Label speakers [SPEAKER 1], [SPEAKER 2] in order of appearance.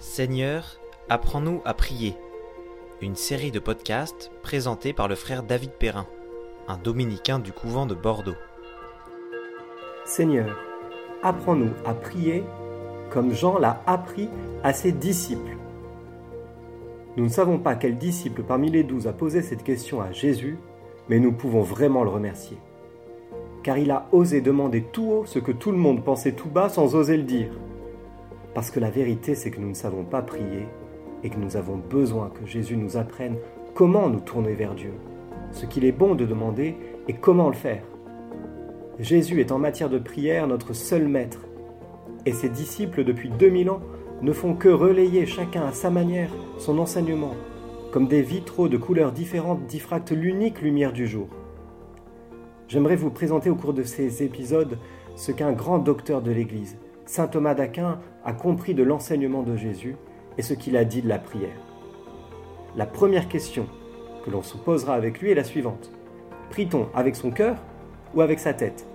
[SPEAKER 1] Seigneur, apprends-nous à prier. Une série de podcasts présentés par le frère David Perrin, un dominicain du couvent de Bordeaux.
[SPEAKER 2] Seigneur, apprends-nous à prier comme Jean l'a appris à ses disciples. Nous ne savons pas quel disciple parmi les douze a posé cette question à Jésus, mais nous pouvons vraiment le remercier. Car il a osé demander tout haut ce que tout le monde pensait tout bas sans oser le dire. Parce que la vérité, c'est que nous ne savons pas prier et que nous avons besoin que Jésus nous apprenne comment nous tourner vers Dieu, ce qu'il est bon de demander et comment le faire. Jésus est en matière de prière notre seul maître, et ses disciples depuis 2000 ans ne font que relayer chacun à sa manière son enseignement, comme des vitraux de couleurs différentes diffractent l'unique lumière du jour. J'aimerais vous présenter au cours de ces épisodes ce qu'un grand docteur de l'Église, Saint Thomas d'Aquin a compris de l'enseignement de Jésus et ce qu'il a dit de la prière. La première question que l'on se posera avec lui est la suivante. Prie-t-on avec son cœur ou avec sa tête?